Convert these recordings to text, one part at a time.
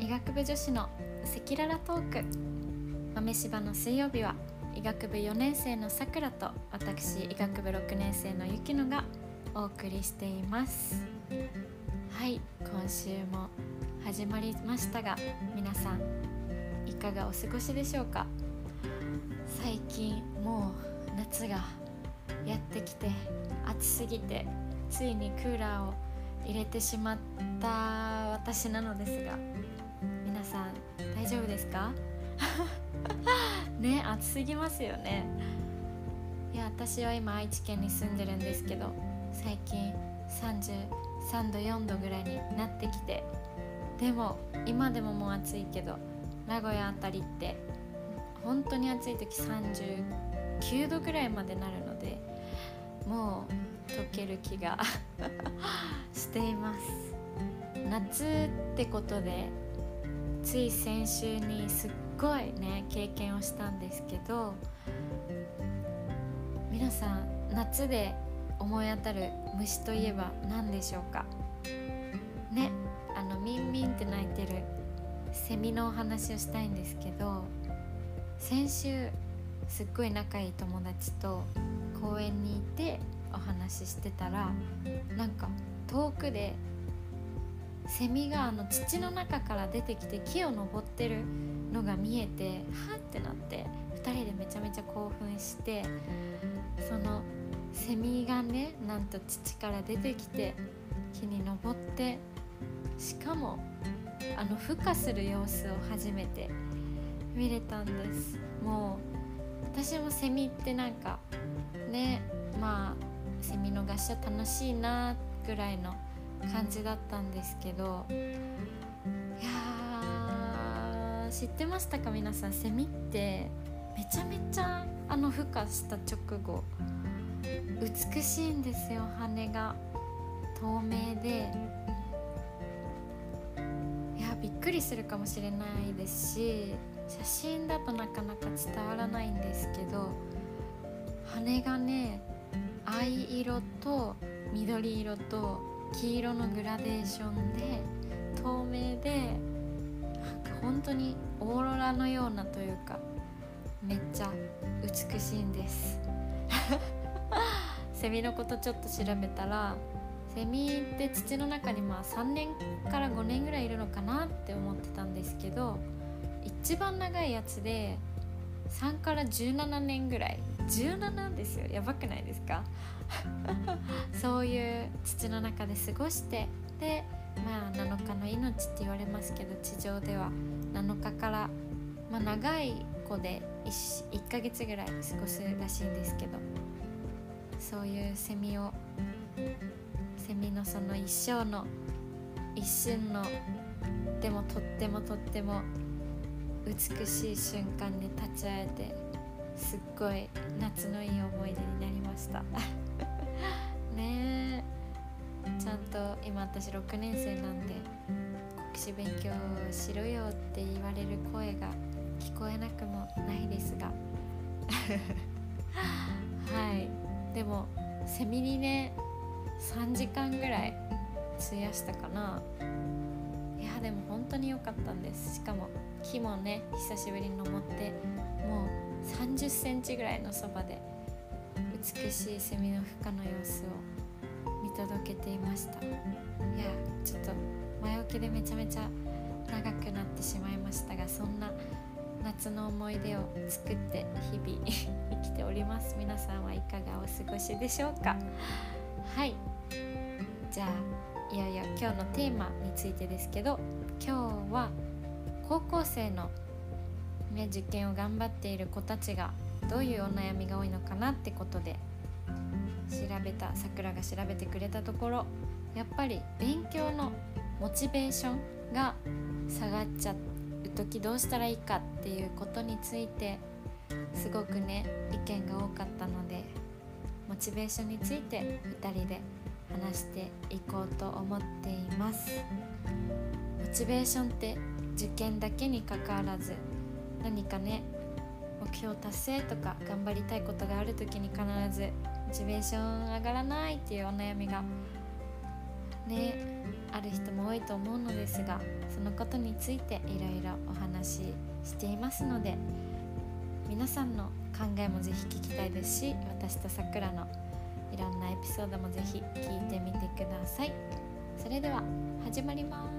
医学部女子の赤裸々トーク。豆柴の水曜日は医学部4年生のさくらと私医学部6年生のゆきのがお送りしています。はい今週も始まりましたが皆さんいかがお過ごしでしょうか？最近もう夏がやってきて暑すぎてついにクーラーを入れてしまった私なのですが皆さん大丈夫ですか？ね暑すぎますよね。いや私は今愛知県に住んでるんですけど最近33度4度ぐらいになってきてでも今でももう暑いけど名古屋あたりって本当に暑い時39度ぐらいまでなるのでもう溶ける気が しています。夏ってことでつい先週にすっごいね経験をしたんですけど皆さん夏で思い当たる虫といえば何でしょうか？ねあのミンミンって鳴いてるセミのお話をしたいんですけど先週すっごい仲いい友達と公園にいてお話ししてたらなんか遠くでセミがあの土の中から出てきて木を登ってるのが見えてはってなって2人でめちゃめちゃ興奮してそのセミがねなんと土から出てきて木に登ってしかもあの孵化する様子を初めて見れたんです。もう私もセミってなんかねまあセミの合唱楽しいなぐらいの感じだったんですけどいや知ってましたか皆さん？セミってめちゃめちゃあの孵化した直後美しいんですよ羽が透明で。いやびっくりするかもしれないですし写真だとなかなか伝わらないんですけど羽がね藍色と緑色と黄色のグラデーションで透明で本当にオーロラのようなというかめっちゃ美しいんです。セミのことちょっと調べたらセミって土の中にまあ3年から5年ぐらいいるのかなって思ってたんですけど一番長いやつで3から17年ぐらい。17ですよ。やばくないですか？そういう土の中で過ごしてでまあ7日の命って言われますけど地上では。7日から、まあ、長い子で 1, 1ヶ月ぐらい過ごすらしいんですけど。そういうセミをセミのその一生の一瞬のでもとってもとっても美しい瞬間に立ち会えてすっごい夏のいい思い出になりました。ねえ。ちゃんと今私6年生なんで国試勉強しろよって言われる声が聞こえなくもないですが。はい。でもセミにね3時間ぐらい費やしたかな。いやでも本当に良かったんです。しかも木もね久しぶりに登ってもう3 0センチぐらいのそばで美しいセミの孵化の様子を見届けていました。いやちょっと前置きでめちゃめちゃ長くなってしまいましたがそんな夏の思い出を作って日々生きております。皆さんはいかがお過ごしでしょうか？はい。じゃあいよいよ今日のテーマについてですけど今日は高校生のね、受験を頑張っている子たちがどういうお悩みが多いのかなってことで調べたさくらが調べてくれたところやっぱり勉強のモチベーションが下がっちゃう時どうしたらいいかっていうことについてすごくね意見が多かったのでモチベーションについて2人で話していこうと思っています。モチベーションって受験だけにかかわらず何かね目標達成とか頑張りたいことがある時に必ずモチベーション上がらないっていうお悩みがねある人も多いと思うのですがそのことについていろいろお話ししていますので皆さんの考えもぜひ聞きたいですし私とさくらのいろんなエピソードもぜひ聞いてみてください。それでは始まります。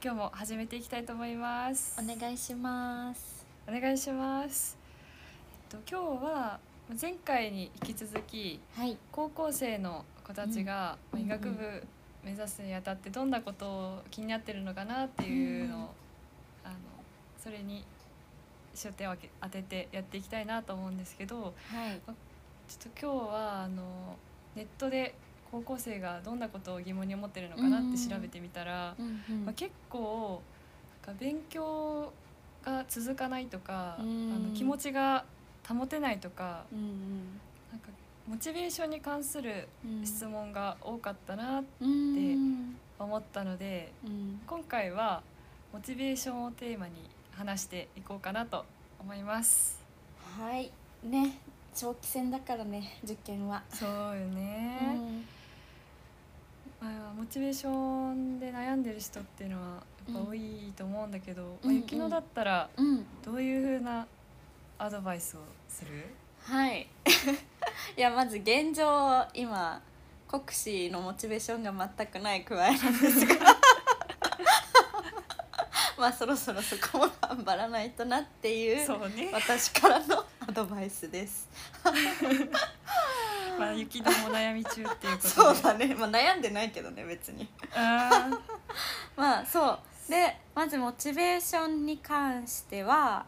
今日も始めていきたいと思います。お願いします。お願いします。えっと今日は前回に引き続きはい。高校生の子たちがうん。医学部目指すにあたってどんなことを気になってるのかなっていうのを、うん。あのそれに焦点を当ててやっていきたいなと思うんですけどはい。ちょっと今日はあのネットで高校生がどんなことを疑問に思ってるのかなって調べてみたら、まあ、結構なんか勉強が続かないとか、うん。あの気持ちが保てないとかうんなんかモチベーションに関するうん質問が多かったなとうん思ったのでうん。今回はモチベーションをテーマに話していこうかなと思います。はい。ね長期戦だからね受験は、そうよね、うんまあ、モチベーションで悩んでる人っていうのはやっぱ多いと思うんだけど、うんまあ、雪乃だったらうん。どういう風なアドバイスをする？はい。いやまず現状今国試のモチベーションが全くない加えなんですが。まあそろそろそこも頑張らないとなっていうね、私からのアドバイスですまあ、雪乃も悩み中っていうことで。そうだね、まあ、悩んでないけどね別に。あー まあそう。でまずモチベーションに関しては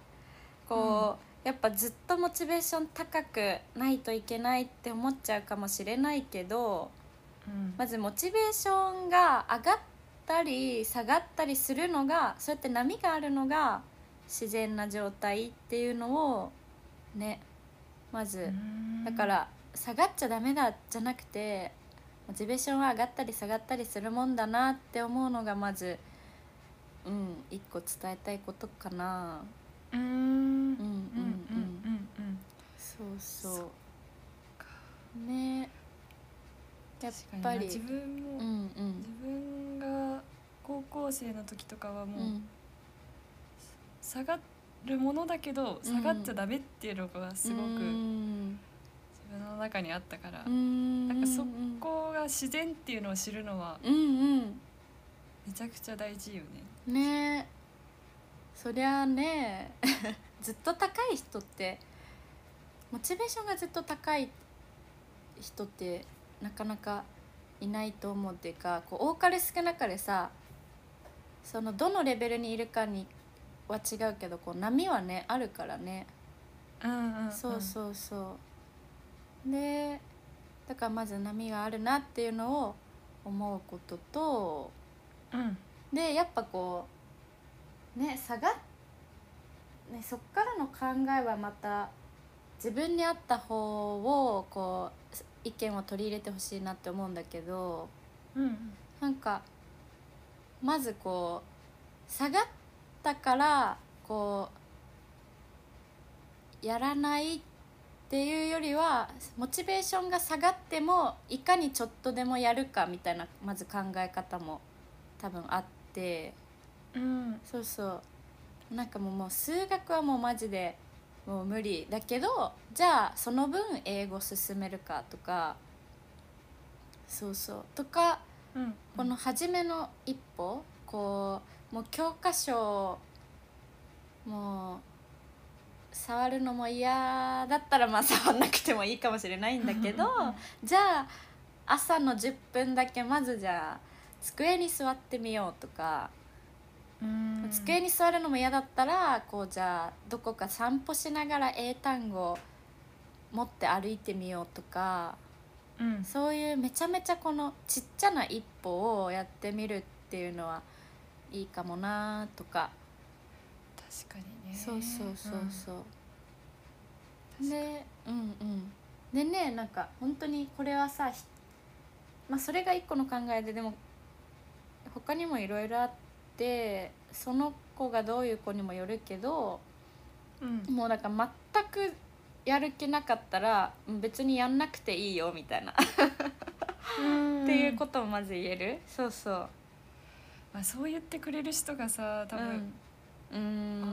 こう、やっぱずっとモチベーション高くないといけないって思っちゃうかもしれないけどうん。まずモチベーションが上がったり下がったりするのがそうやって波があるのが自然な状態っていうのをねまず、うん。だから下がっちゃダメだじゃなくてモチベーションは上がったり下がったりするもんだなって思うのがまずうん一個伝えたいことかな。うん。うんうんうんうんうん。そうそう。ね。やっぱり。自分も、うんうん、自分が高校生の時とかはもう、うん、下がるものだけど下がっちゃダメっていうのがすごく、うん。分の中にあったから、うん。なんかそこが自然っていうのを知るのはうんうん。めちゃくちゃ大事よね。ね。えそりゃあね。ずっと高い人ってモチベーションがずっと高い人ってなかなかいないと思うっていうかこう多かれ少なかれさそのどのレベルにいるかには違うけどこう波はねあるからね、うんうんうん、そうそうそうでだからまず波があるなっていうのを思うこととうん。でやっぱこうね下がっねそっからの考えはまた自分に合った方をこう意見を取り入れてほしいなって思うんだけどうんなんかまずこう下がったからこうやらないっていうよりはモチベーションが下がってもいかにちょっとでもやるかみたいなまず考え方も多分あって。うん。そうそう。なんかもうもう数学はもうマジでもう無理。だけどじゃあその分英語進めるかとか。そうそう。とかうん。この初めの一歩こうもう教科書もう触るのも嫌だったらまあ触んなくてもいいかもしれないんだけどじゃあ朝の10分だけまずじゃあ机に座ってみようとか、うん。机に座るのも嫌だったらこうじゃあどこか散歩しながら英単語を持って歩いてみようとか。うん。そういうめちゃめちゃこのちっちゃな一歩をやってみるっていうのはいいかもなとか、確かにね。そうそうそうそう、うん。でうんうん。でねなんか本当にこれはさひまあそれが一個の考えででも他にもいろいろあってその子がどういう子にもよるけどうん。もうだから全くやる気なかったらうん別にやんなくていいよみたいな、っていうこともまず言える？そうそう。まあ、そう言ってくれる人がさ多分、うん。まあ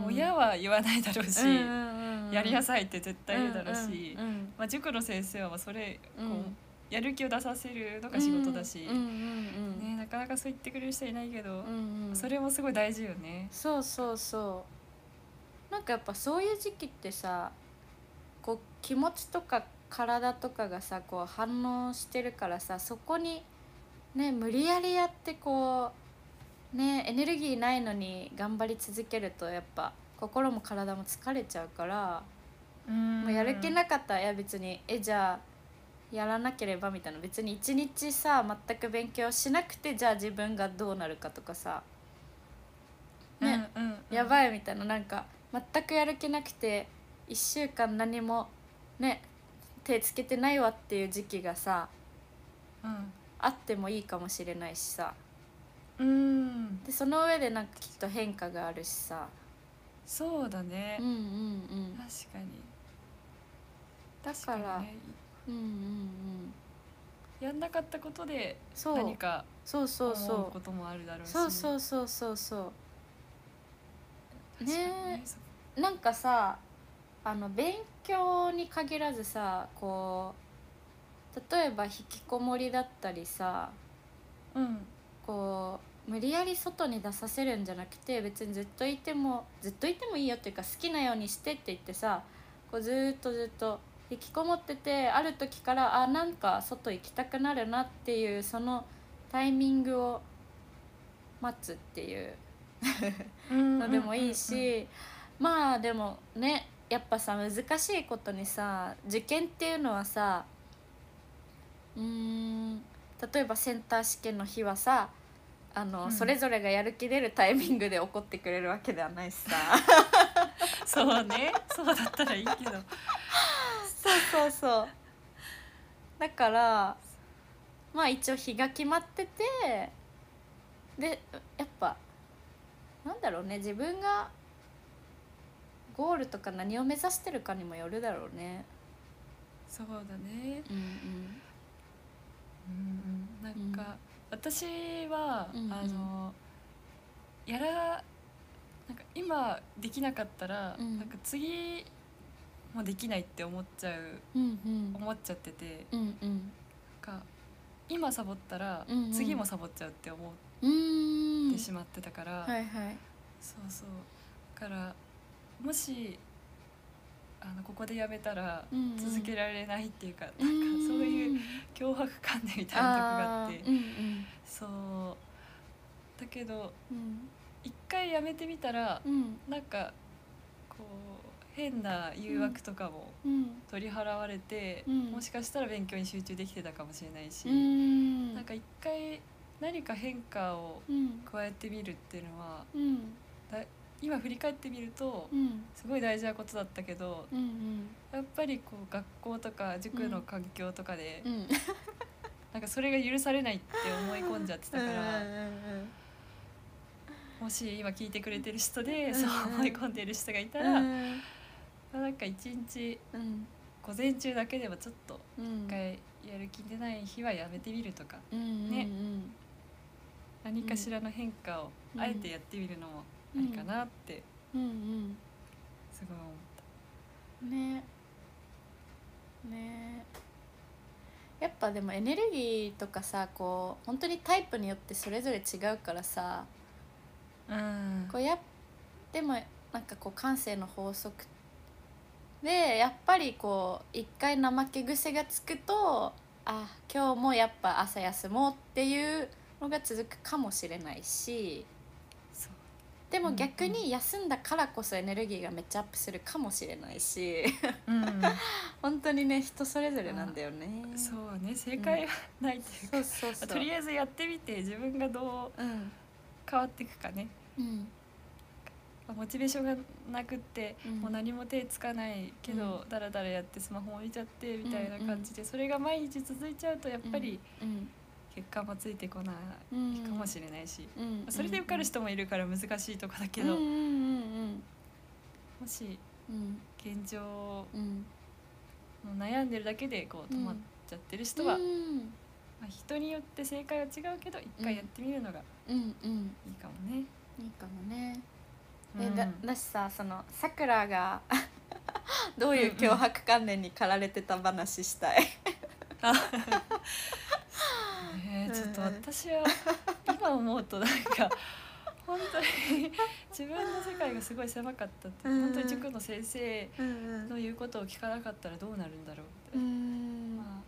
親は言わないだろうし、やりないさいって絶対言うだろうし、まあ、塾の先生はそれこう、うん。やる気を出させるのが仕事だし、ね、なかなかそう言ってくれる人いないけど、それもすごい大事よね。そうそうそう。なんかやっぱそういう時期ってさこう気持ちとか体とかがさこう反応してるからさそこにね無理やりやってこうねエネルギーないのに頑張り続けるとやっぱ心も体も疲れちゃうから、うん。もうやる気なかったらいや別にえじゃあやらなければみたいな。別に一日さ全く勉強しなくてじゃあ自分がどうなるかとかさ。ね、うんうんうん。やばいみたいな。なんか全くやる気なくて1週間何もね手つけてないわっていう時期がさあってもいいかもしれないしさうん、うん、でその上でなんかきっと変化があるしさ。そうだね、うんうんうん。確かに。だからね。うんうんうん。やんなかったことでそう。何かそうそう思うそこともあるだろうしうそうそうそうそうそう。ねそなんかさあの勉強に限らずさこう例えば引きこもりだったりさうんこう無理やり外に出させるんじゃなくて別にずっといてもずっといてもいいよっていうか好きなようにしてって言ってさこうずーっとずっと引きこもっててある時からあなんか外行きたくなるなっていうそのタイミングを待つっていうのでもいいし、まあでもねやっぱさ難しいことにさ受験っていうのはさうーん例えばセンター試験の日はさあの、うん。それぞれがやる気出るタイミングで怒ってくれるわけではないしさ。そうね。そうだったらいいけど。そうそうそう。だからまあ一応日が決まっててでやっぱなんだろうね。自分がゴールとか何を目指してるかにもよるだろうね。そうだね。うんうんなんか、私は、うんうん。あのやらなんか今できなかったら、うん。なんか次もできないって思っちゃううんうん。思っちゃっててうんうん。なんか今サボったら、うんうん。次もサボっちゃうって思ってしまってたから、はいはい。そうそう。だからもしあのここでやめたらうんうん。続けられないっていうか、なんかそういう脅迫観念みたいなとこがあって。ーうんうん。そう。だけどうん。一回やめてみたらうん。なんかこう変な誘惑とかもうん。取り払われて、うん。もしかしたら勉強に集中できてたかもしれないし、うん。なんか一回何か変化をうん。加えてみるっていうのはうん今振り返ってみるとうん。すごい大事なことだったけどうんうん。やっぱりこう学校とか塾の環境とかで、うん。なんかそれが許されないって思い込んじゃってたから、うんもし今聞いてくれてる人でうんそう思い込んでる人がいたうら、ん。まあなんか一日うん。午前中だけでもちょっとうん。一回やる気出ない日はやめてみるとかうんねうん何かしらの変化をうん。あえてやってみるのもありかなってうんうん。すごい思った。ね。ね。やっぱでもエネルギーとかさこう本当にタイプによってそれぞれ違うからさうん。こうやでもなんかこう感性の法則でやっぱりこう一回怠け癖がつくとあ今日もやっぱ朝休もうっていうのが続くかもしれないしでも逆に休んだからこそエネルギーがめっちゃアップするかもしれないし。うん、本当にね人それぞれなんだよね。そうね正解はないっていうか、そうそうそう。とりあえずやってみて自分がどううん。変わっていくかね。うん。モチベーションがなくって、うん。もう何も手つかないけど、だらだらやってスマホも見ちゃってみたいな感じで、それが毎日続いちゃうとやっぱりうん結果もついてこないうんかもしれないし、うんそれで受かる人もいるから難しいとこだけど、うんうんうんもしうん現状うん。の悩んでるだけでこう止まっちゃってる人は、うん。まあ、人によって正解は違うけど一回やってみるのがうんうん。いいかもね。いいかもね。うん。えだだしさそのさくらが どういう脅迫観念に駆られてた話したい、ねえちょっと私は 今思うとなんか本当に自分の世界がすごい狭かったって、本当に塾の先生うんの言うことを聞かなかったらどうなるんだろうって、うん。ま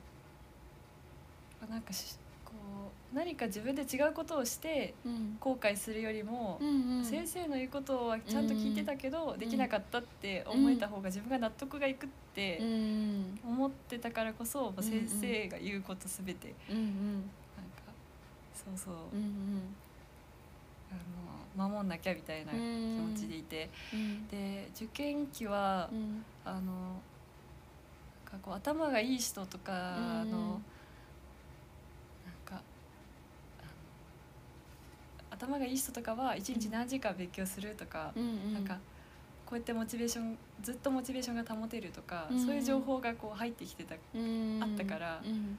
あ、なんかしこう何か自分で違うことをしてうん。後悔するよりも、うん先生の言うことはちゃんと聞いてたけど、んできなかったって思えた方が自分が納得がいくってうん思ってたからこそ、先生が言うことすべてうんうんなんかそう。そう、うん。あの守んなきゃみたいな気持ちでいて、うんで受験期は、うん。あのなんかこう頭がいい人とか、あのなんかあの頭がいい人とかは一日何時間勉強するとか、うんうん。なんかこうやってモチベーションずっとモチベーションが保てるとか、うんそういう情報がこう入ってきてたうんあったからうん。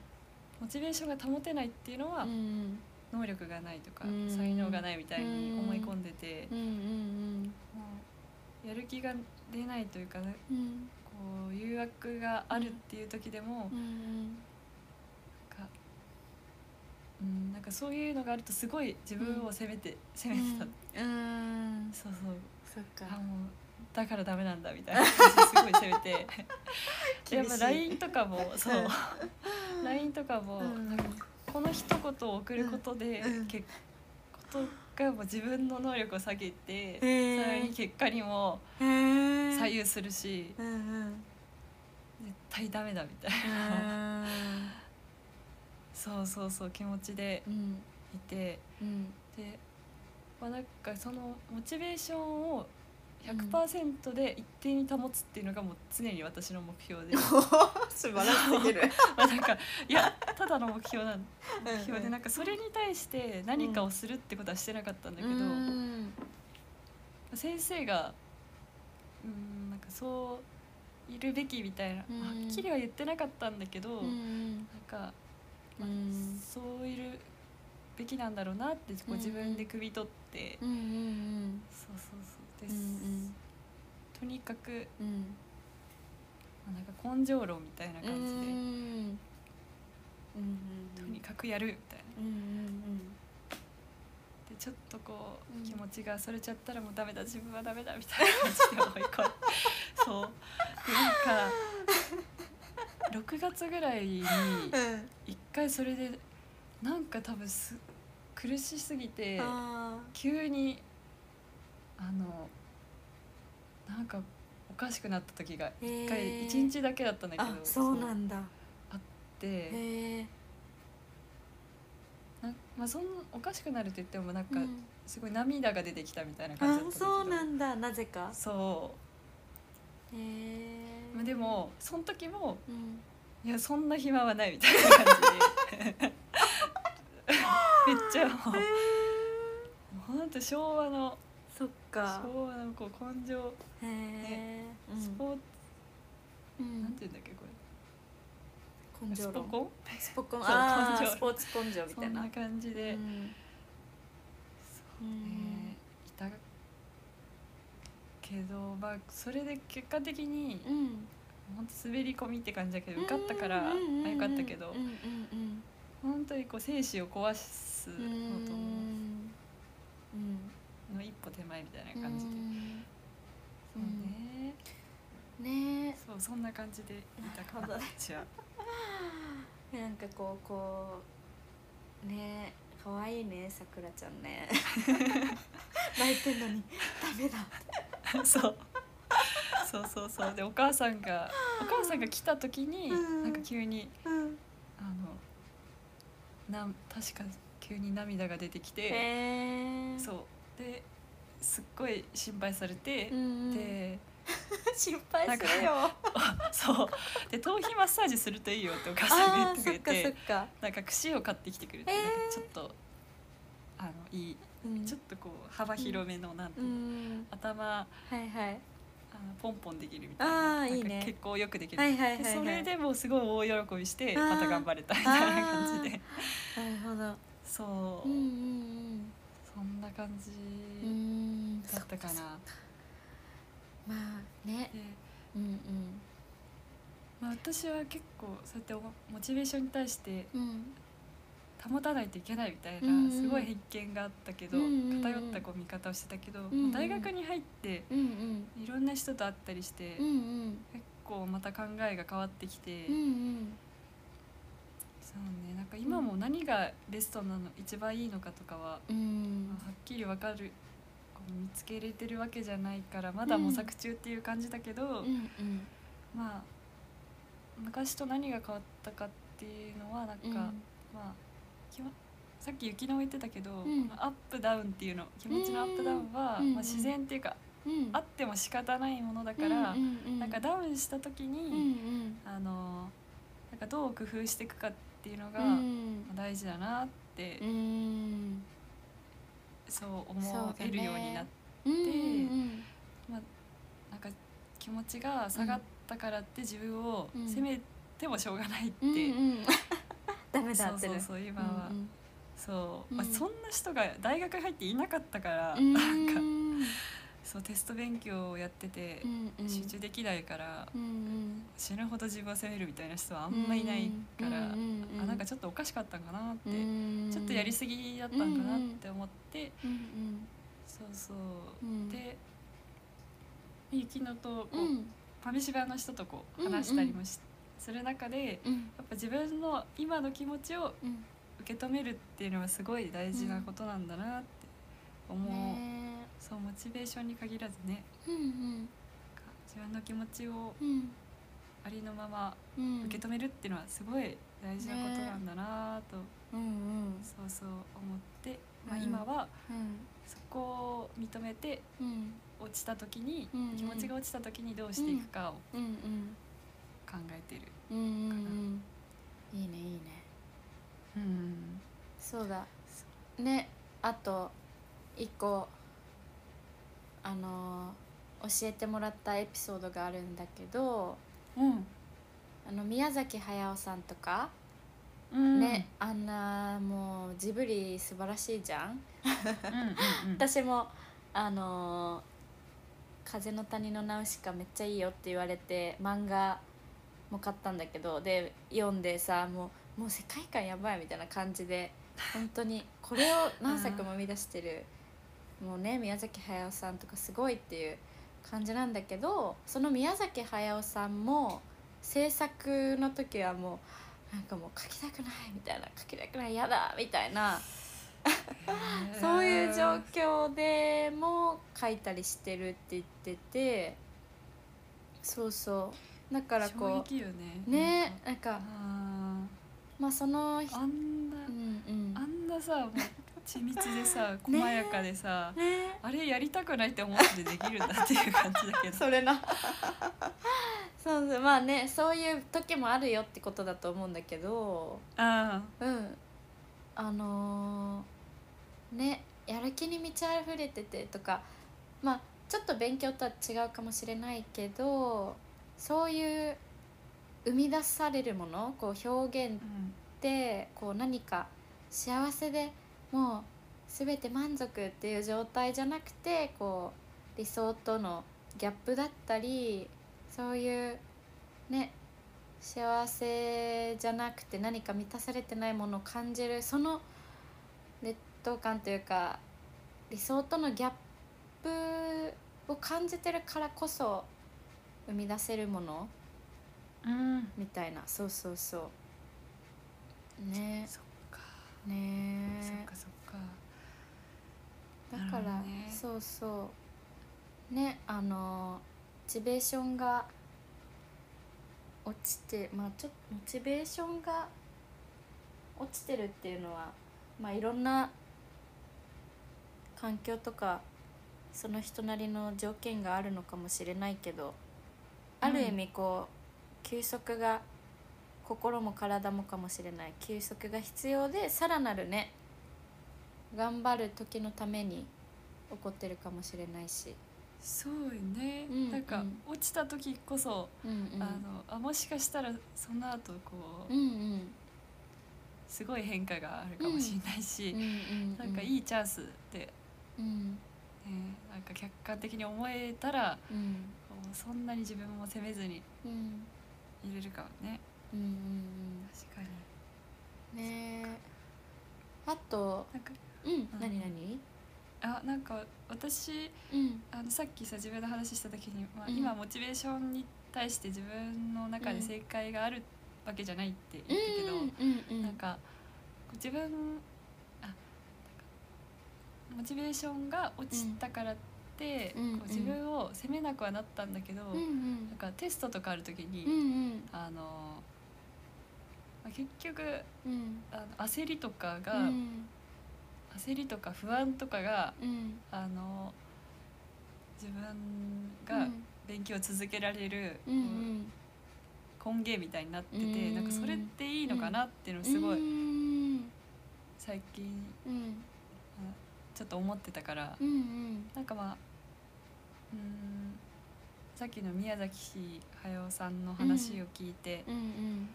モチベーションが保てないっていうのは、うん能力がないとか、うん。才能がないみたいに思い込んでて、うん。うんやる気が出ないというか、ね、うん。こう誘惑があるっていう時でも、うんかうん、なんかそういうのがあるとすごい自分を責めて、責めてた、うん。そうそう。そっか。あもうだからダメなんだみたいな すごい責めて。でやっぱ LINE とかもそう。LINE とかも、うん。なんかこの一言を送ることで、うんけことがもう自分の能力を下げて、さらに結果にも左右するし、うんうん。絶対ダメだみたいな、そうそうそう気持ちでうん。いて。うん。で、まあ、なんかそのモチベーションを100%で一定に保つっていうのがもう常に私の目標で、素晴らしすぎる。まあなんかいやただの目標なん目標でなんかそれに対して何かをするってことはしてなかったんだけど、うん先生がうんなんかそういるべきみたいな、うん。はっきりは言ってなかったんだけど、うなん。んか、まあうん。そういるべきなんだろうなってこううん自分で汲み取って、うんうんそうそうそううです、ん。とにかく、うん。まあなんか根性論みたいな感じで、うん。うんとにかくやるみたいな。うんうんでちょっとこう、うん。気持ちがそれちゃったらもうダメだ自分はダメだみたいな感じで思い込んでそう。でなんか6月ぐらいにうん。一回それでなんか多分す苦しすぎてあ急にあのなんかおかしくなった時がー。一回一日だけだったんだけどあそうなんだ。でへえなまあそんなおかしくなるって言ってもなんかうん。すごい涙が出てきたみたいな感じだったんだけど。あそうなんだ。なぜか。そう。へえまあでもその時もうん。いやそんな暇はないみたいな感じで。めっちゃもうもうほんと昭和のか。昭和のこう根性へえスポーツ、うん。なんて言うんだっけこ根性スポコン？スポコン？そうあ根性ースポーツ根性みたいな。そんな感じで、うん。そうね。いたけどまあそれで結果的にうん。本当滑り込みって感じだけど受かったからあよかったけどうんうん本当にこう生死を壊すのうんう。ん。とうんの一歩手前みたいな感じで、うん。そうね、ね。そうそんな感じでいたかな私は。え なんかこうこうね可愛いねさくらちゃんね。泣いてんのにダメだ そう。そうそうそう。でお母さんがお母さんが来た時に、うん。なんか急にうん。あのなん確か急に涙が出てきて、そうですっごい心配されて、うんうん。で 心配するよ。そうで頭皮マッサージするといいよってお母さんが言ってくれてなんか櫛を買ってきてくれて、へー。ちょっとあのいいうん。ちょっとこう幅広めのなんていううの、ん。頭はいはい。あのポンポンできるみたいなないいね。結構よくできる、はいはいはいはい。でそれでもうすごい大喜びしてまた頑張れたみたいな感じで。なるほど。そう、うんうんそんな感じうんうんだったかな。まあね。でうんまあ、私は結構そうやってモチベーションに対してうん。うん保たないといけないみたいうんうんなすごい偏見があったけど、うんうんうん。偏ったこう見方をしてたけど、んうん。大学に入ってうんうん。いろんな人と会ったりして、うんうん。結構また考えが変わってきて、うんうんそうね。なんか今も何がベストなの一番いいのかとかは、うん。まあはっきり分かるこう見つけれてるわけじゃないからまだ模索中っていう感じだけど、うん。うんまあ昔と何が変わったかっていうのはなんか、うん。まあさっき雪乃も言ってたけど、ん。このアップダウンっていうの気持ちのアップダウンは、うん。まあ、自然っていうか、うん。あっても仕方ないものだから、うんうんなんかダウンした時に、うんうん。あのなんかどう工夫していくかっていうのが、大事だなって、うん。そう思えるようになって、うんうんなんか気持ちが下がったからって自分をうん責めてもしょうがないって、ダメだそうってるそうそう今は。うんそう、うん。まあ、そんな人が大学入っていなかったから、うん。なんかうんそうテスト勉強をやっててうんうん。集中できないから、うんうん。死ぬほど自分を責めるみたいな人はあんまいないから、うんうんうんあなんかちょっとおかしかったんかなって、うんちょっとやりすぎだったんかなって思って、うんそうそう、うんで雪乃とこう、うん。うんファミシバの人とこううんうん。話したりもし、する中でうん。やっぱ自分の今の気持ちをうん。受け止めるっていうのはすごい大事なことなんだなって思う。ねそうモチベーションに限らずね。うんうん。自分の気持ちをうん。ありのままうん。受け止めるっていうのはすごい大事なことなんだなと、うんうん。そうそう思って、まあ、うん。今はうん。そこを認めてうん。落ちた時に、うんうん。気持ちが落ちた時にどうしていくかを考えてる。うんうんうん。いいねいいね。うん。そうだ。ねあと一個あのー教えてもらったエピソードがあるんだけどうん。あの宮崎駿さんとか、うん。ねあんなもうジブリ素晴らしいじゃん。私もあのー風の谷のナウシカ」めっちゃいいよって言われて漫画も買ったんだけどで読んでさもうもう世界観やばいみたいな感じで本当にこれを何作も生み出してるもうね宮崎駿さんとかすごいっていう感じなんだけどその宮崎駿さんも制作の時はもうなんかもう書きたくないみたいな書きたくない嫌だみたいな そういう状況でも書いたりしてるって言っててそうそう。だから衝こ撃よね。うねなんか。あまあそのーあんなうんうん。あんなさ緻密でさ細やかでさ、ね。あれやりたくないって思ってできるんだっていう感じだけど。それな。そうそうまあねそういう時もあるよってことだと思うんだけど。あうん。あのーねやる気に満ち溢れててとかまあちょっと勉強とは違うかもしれないけどそういう生み出されるものこう表現ってこう何か幸せでもう全て満足っていう状態じゃなくてこう理想とのギャップだったりそういうね幸せじゃなくて何か満たされてないものを感じるその劣等感というか理想とのギャップを感じてるからこそ生み出せるものうん。みたいな。そうそうそう。ね。そねそっかそっか。だから、ね。そうそう。ねあのモチベーションが落ちてまあちょっとモチベーションが落ちてるっていうのはまあいろんな環境とかその人なりの条件があるのかもしれないけど、ある意味こう休息が心も体もかもしれない。休息が必要でさらなるね頑張る時のために起こってるかもしれないし。そうよね、うんなんかうん。落ちた時こそ、うんうん。あのあもしかしたらその後こう、うんうん。すごい変化があるかもしれないし、うんうんなんかいいチャンスで、うん。ね、なんか客観的に思えたらうん。そんなに自分も責めずにうん。いれるかもねうんうん確かに。うんねえ。あとなんかうん何何？あなんか私うん。あのさっきさ自分の話した時に、まあ、うん。今モチベーションに対して自分の中で正解があるわけじゃないって言ったけど、うんうんなんか自分あモチベーションが落ちたからって、うんこう自分を責めなくはなったんだけど、うんうん。なんかテストとかある時に、うんうん。あのまあ結局うん。あの焦りとかが、うん。焦りとか不安とかがうん。あの自分がうん。勉強を続けられる、うんうん。根源みたいになってて、うん。なんかそれっていいのかなっていうのをすごいうん。最近うん。ちょっと思ってたから、うんうん。なんかまあうんさっきの宮崎駿さんの話を聞いて、うんうん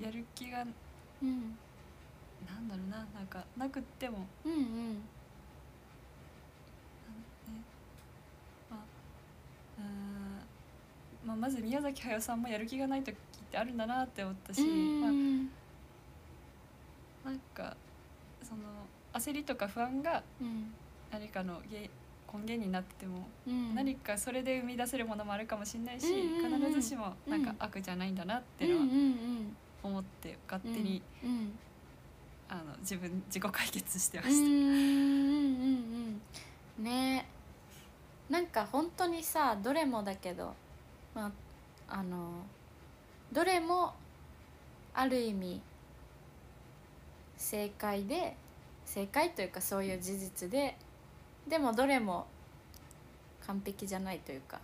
やる気がうん。なんだろうななんかなくっても、うんうん。ね。まあうん。まあ、まず宮崎駿さんもやる気がない時ってあるんだなって思ったし、まあ、なんかその焦りとか不安がうん。何かの原根源になっても、うん。何かそれで生み出せるものもあるかもしれないし、うんうんうん必ずしもなんかうん悪じゃないんだなってうんいうのはうん思って勝手に、うんあの自分自己解決してまうんうんした。うんうんうん。ね。なんか本当にさどれもだけどまああのどれもある意味正解で正解というかそういう事実ででもどれも完璧じゃないというか、ね。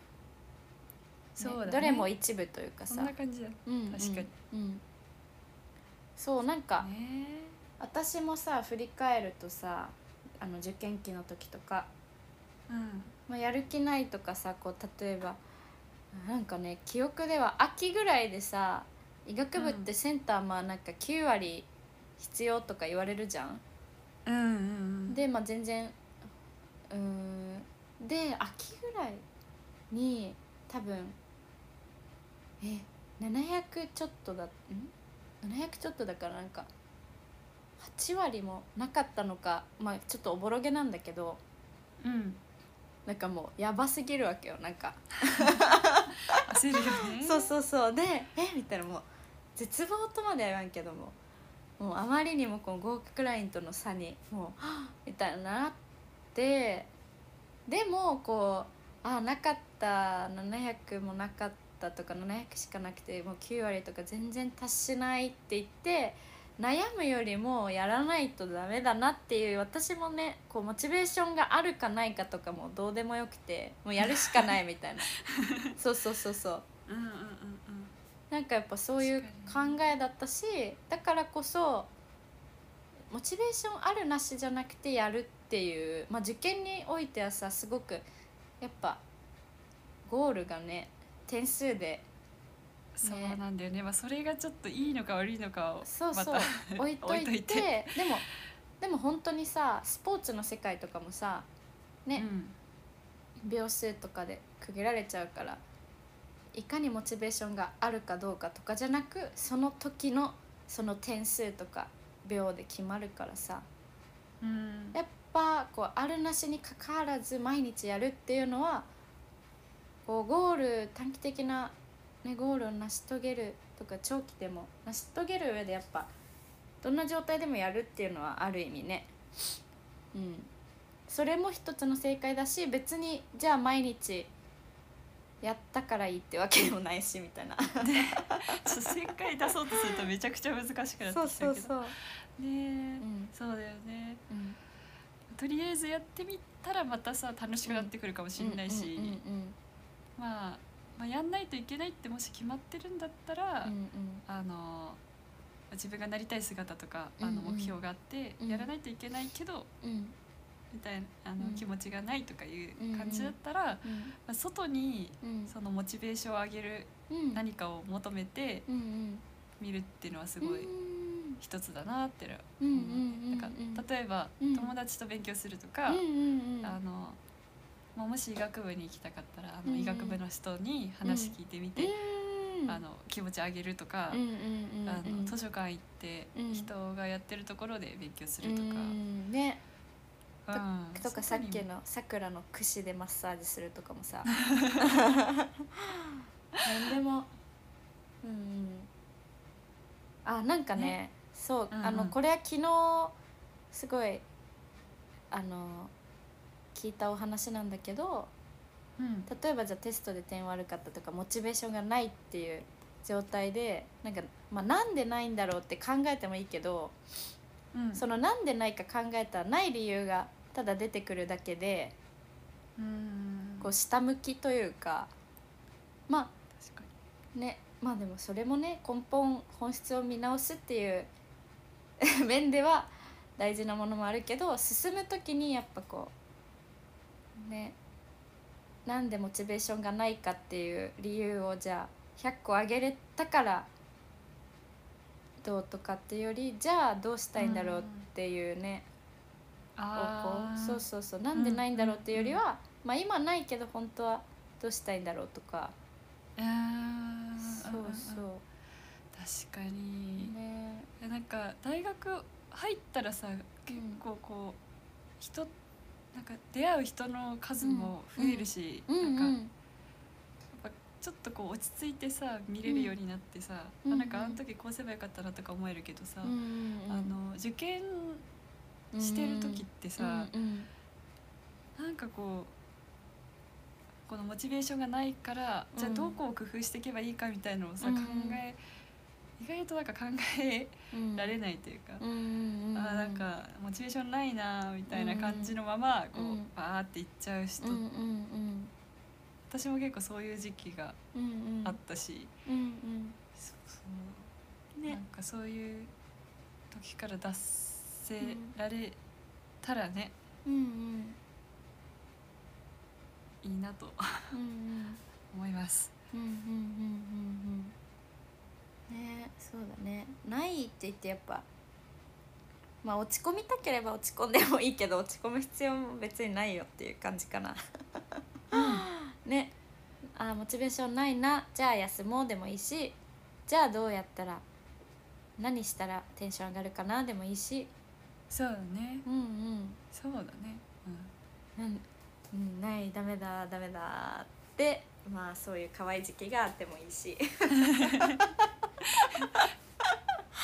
そうだね。どれも一部というかそさんな感じだ。ね。うん確かに、うんうんそうなんか、ね私もさ振り返るとさあの受験期の時とか、うん。まあ、やる気ないとかさこう例えばなんかね記憶では秋ぐらいでさ医学部ってセンターまあなんか9割必要とか言われるじゃん。うんうんうん。でまあ全然うーん。で秋ぐらいに多分え700ちょっとだん？700ちょっとだからなんか8割もなかったのかまあちょっとおぼろげなんだけどうん。なんかもうやばすぎるわけよなんか。焦るよね。そうそうそう。でえ？みたいなもう絶望とまでは言わんけどももうあまりにもこう合格ラインとの差にもうみたいになってでもこうあなかった700もなかったとか700しかなくてもう9割とか全然達しないって言って悩むよりもやらないとダメだなっていう私もねこうモチベーションがあるかないかとかもどうでもよくてもうやるしかないみたいな。そうそうそうそう。うんうんうんうん。なんかやっぱそういう考えだったしだからこそモチベーションあるなしじゃなくてやるっていう、まあ、受験においてはさすごくやっぱゴールがね点数で。そうなんだよね。まあそれがちょっといいのか悪いのかをそうそう。置いといて。置いといて。でもでも本当にさスポーツの世界とかもさね、秒数とかで区切られちゃうからいかにモチベーションがあるかどうかとかじゃなくその時のその点数とか秒で決まるからさ。うんうん。やっぱこうあるなしにかかわらず毎日やるっていうのはこうゴール短期的な、ね、ゴールを成し遂げるとか長期でも成し遂げる上でやっぱどんな状態でもやるっていうのはある意味ね。うん。それも一つの正解だし別にじゃあ毎日やったからいいってわけでもないしみたいな。ちょっと正解出そうとするとめちゃくちゃ難しくなってきちゃそううけどそうそう、ねえ、うん。そうだよね。うん、とりあえずやってみたらまたさ楽しくなってくるかもしれないし、うんうんまあ、まあやんないといけないってもし決まってるんだったら、うんうん。あの自分がなりたい姿とかあうんうん。の目標があって、うん。やらないといけないけどうん。みたいなあの、うん。気持ちがないとかいう感じだったら、うんまあ、外にうん。そのモチベーションを上げるうん。何かを求めてうんうん。見るっていうのはすごいうん。一つだなってうんうん思う。なんか例えば、うん。友達と勉強するとか、うんうんうん。あのまあ、もし医学部に行きたかったらあの医学部の人に話聞いてみて、うん。あの気持ち上げるとか、うんあうんの図書館行ってうん人がやってるところで勉強するとか、うん。ね。うんとかさっきのさくらの櫛でマッサージするとかもさ。何でも。うんあなんかねね。そう、あのこれは昨日すごいあの聞いたお話なんだけどうん。例えばじゃあテストで点悪かったとかモチベーションがないっていう状態でなんか、まあ、なんでないんだろうって考えてもいいけどうん。そのなんでないか考えたらない理由がただ出てくるだけでうん。こう下向きというかま確かあねまあでもそれもね根本本質を見直すっていう 面では大事なものもあるけど進む時にやっぱこうねなんでモチベーションがないかっていう理由をじゃあ100個あげれたからどうとかっていうよりじゃあどうしたいんだろうっていうね、方あー。向そうそうそう。なんでないんだろうっていうよりは、まあ今ないけど本当はどうしたいんだろうとか、あーそうそう。確かに、ね。えなんか大学入ったらさ結構こう人なんか出会う人の数も増えるし、うん。うんなん。かちょっとこう落ち着いてさ見れるようになってさ、うん。あなんかあの時こうすればよかったなとか思えるけどさ、うんうんあの受験してる時ってさ、うんうん。なんかこうこのモチベーションがないから、じゃあうんどこを工夫していけばいいかみたいのをさ、うん。考え意外となんか考えうんられないというか、うんうんうんあーなんかモチベーションないなみたいな感じのままこう、うんバーっていっちゃう人、うんうん私も結構そういう時期がうんうん。うんあったし、うんうん。そうそう。ねなんかそういう時から脱せられたらね、うんうん。いいなとうんうん。思います。うんうんうんうんうんねそうだね。ないって言ってやっぱまあ落ち込みたければ落ち込んでもいいけど落ち込む必要も別にないよっていう感じかな。ね。あーモチベーションないな。じゃあ休もうでもいいしじゃあどうやったら何したらテンション上がるかな。でもいいし。そうだね。うんうん。そうだね、なんうん、ないダメだダメだってまあそういう可愛い時期があってもいいし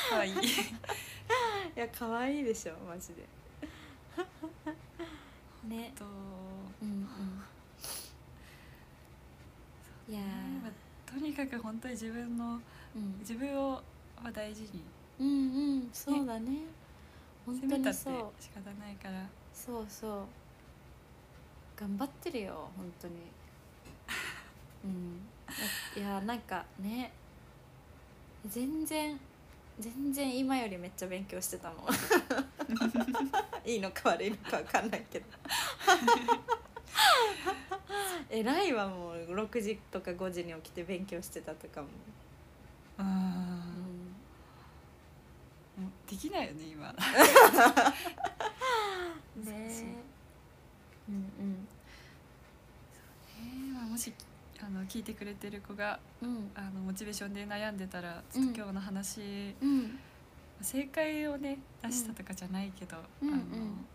かわい。い いや可愛いでしょマジで。ね。と。うんうん。いやまあとにかく本当に自分のーうん。自分をまあ大事に。うんうんそうだね。本当責めたって仕にそう方ないから。そうそう。頑張ってるよ本当に。うん。いやなんかね全然全然今よりめっちゃ勉強してたもん。いいのか悪いのか分かんないけど。偉いわもう6時とか5時に起きて勉強してたとかも、あうん、もうできないよね今。ねそうう。んうん。えーまあ、もしあの聞いてくれてる子がうん。あのモチベーションで悩んでたらちょっと今日の話、うん。正解をね出したとかじゃないけど、あのうんうん。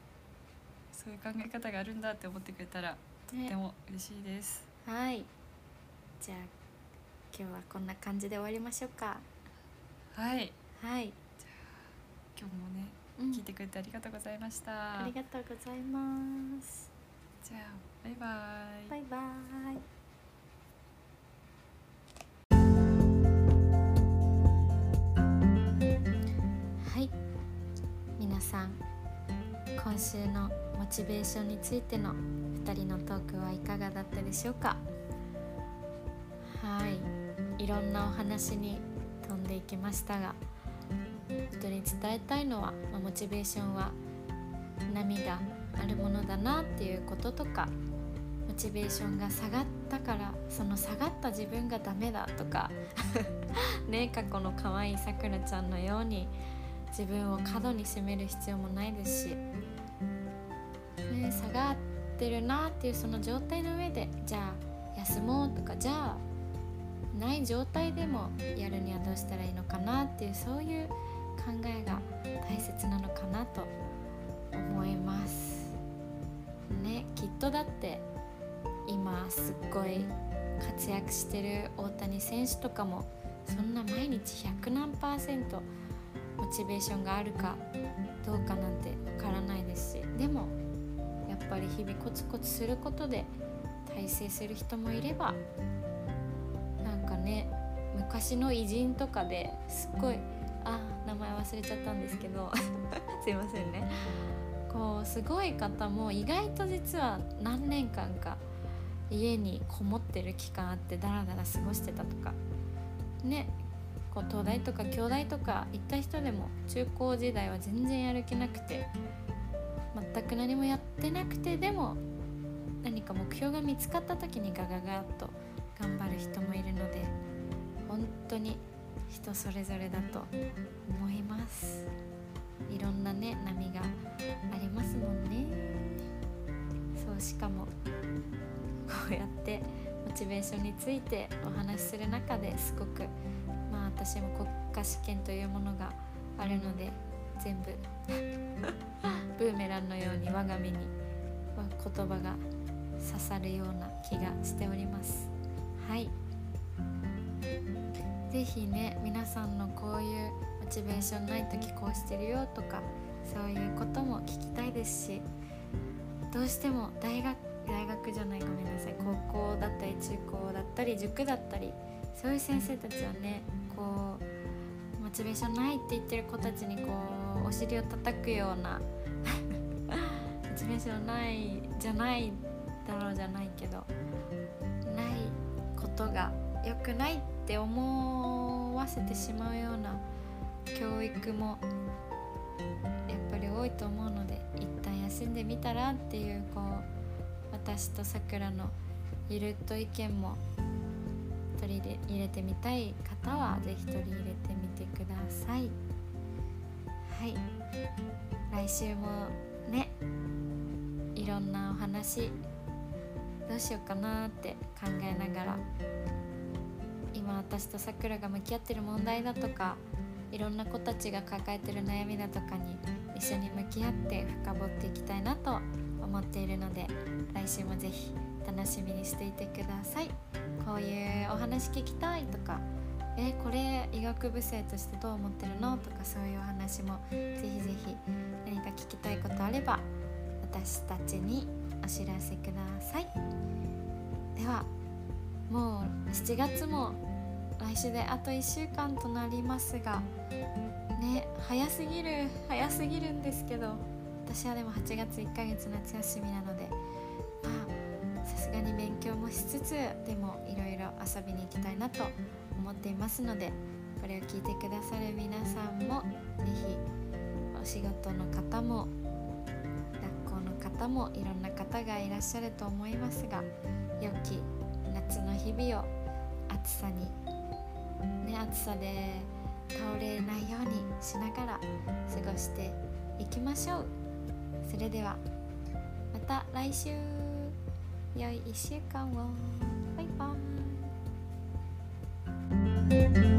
そういう考え方があるんだって思ってくれたらとっても嬉しいです。はい。じゃあ今日はこんな感じで終わりましょうか。はい。はい、今日もねうん。聞いてくれてありがとうございました。ありがとうございます。じゃあバイバイ。バイバイさん今週のモチベーションについての2人のトークはいかがだったでしょうか？はいいろんなお話に飛んでいきましたが本当に伝えたいのは、まモチベーションは涙あるものだなっていうこととかモチベーションが下がったからその下がった自分がダメだとか ね過去の可愛いさくらちゃんのように自分を過度に責める必要もないですし、ね、下がってるなっていうその状態の上でじゃあ休もうとかじゃあない状態でもやるにはどうしたらいいのかなっていうそういう考えが大切なのかなと思います。ねきっとだって今すっごい活躍してる大谷選手とかもそんな毎日100何パーセントモチベーションがあるかどうかなんてわからないですしでもやっぱり日々コツコツすることで大成する人もいればなんかね昔の偉人とかですっごいあ名前忘れちゃったんですけど すいませんね。こうすごい方も意外と実は何年間か家にこもってる期間あってダラダラ過ごしてたとかねこう東大とか京大とか行った人でも中高時代は全然やる気なくて全く何もやってなくてでも何か目標が見つかった時にガガガッと頑張る人もいるので本当に人それぞれだと思います。いろんなね波がありますもんね。そうしかもこうやってモチベーションについてお話しする中ですごく私も国家試験というものがあるので全部。ブーメランのように我が身に言葉が刺さるような気がしております。はい。是非ね皆さんのこういうモチベーションない時こうしてるよとかそういうことも聞きたいですしどうしても大学大学じゃないごめんなさい。高校だったり中高だったり塾だったりそういう先生たちはねこうモチベーションないって言ってる子たちにこうお尻を叩くような モチベーションないじゃないだろうじゃないけどないことが良くないって思わせてしまうような教育もやっぱり多いと思うので一旦休んでみたらっていうこう私とさくらのゆるっと意見も取り入れてみたい方は是非取り入れてみてください。はい。来週もねいろんなお話どうしようかなって考えながら今私とさくらが向き合ってる問題だとかいろんな子たちが抱えてる悩みだとかに一緒に向き合って深掘っていきたいなと思っているので来週もぜひ楽しみにしていてください。こういうお話聞きたいとかえこれ医学部生としてどう思ってるのとかそういうお話もぜひぜひ何か聞きたいことあれば私たちにお知らせください。ではもう7月も来週であと1週間となりますがね早すぎる早すぎるんですけど私はでも8月1ヶ月夏休みなのでに勉強もしつつでもいろいろ遊びに行きたいなと思っていますのでこれを聞いてくださる皆さんも是非お仕事の方も学校の方もいろんな方がいらっしゃると思いますが良き夏の日々を暑さにね暑さで倒れないようにしながら過ごしていきましょう。それではまた来週。良い1週間を。バイバイ。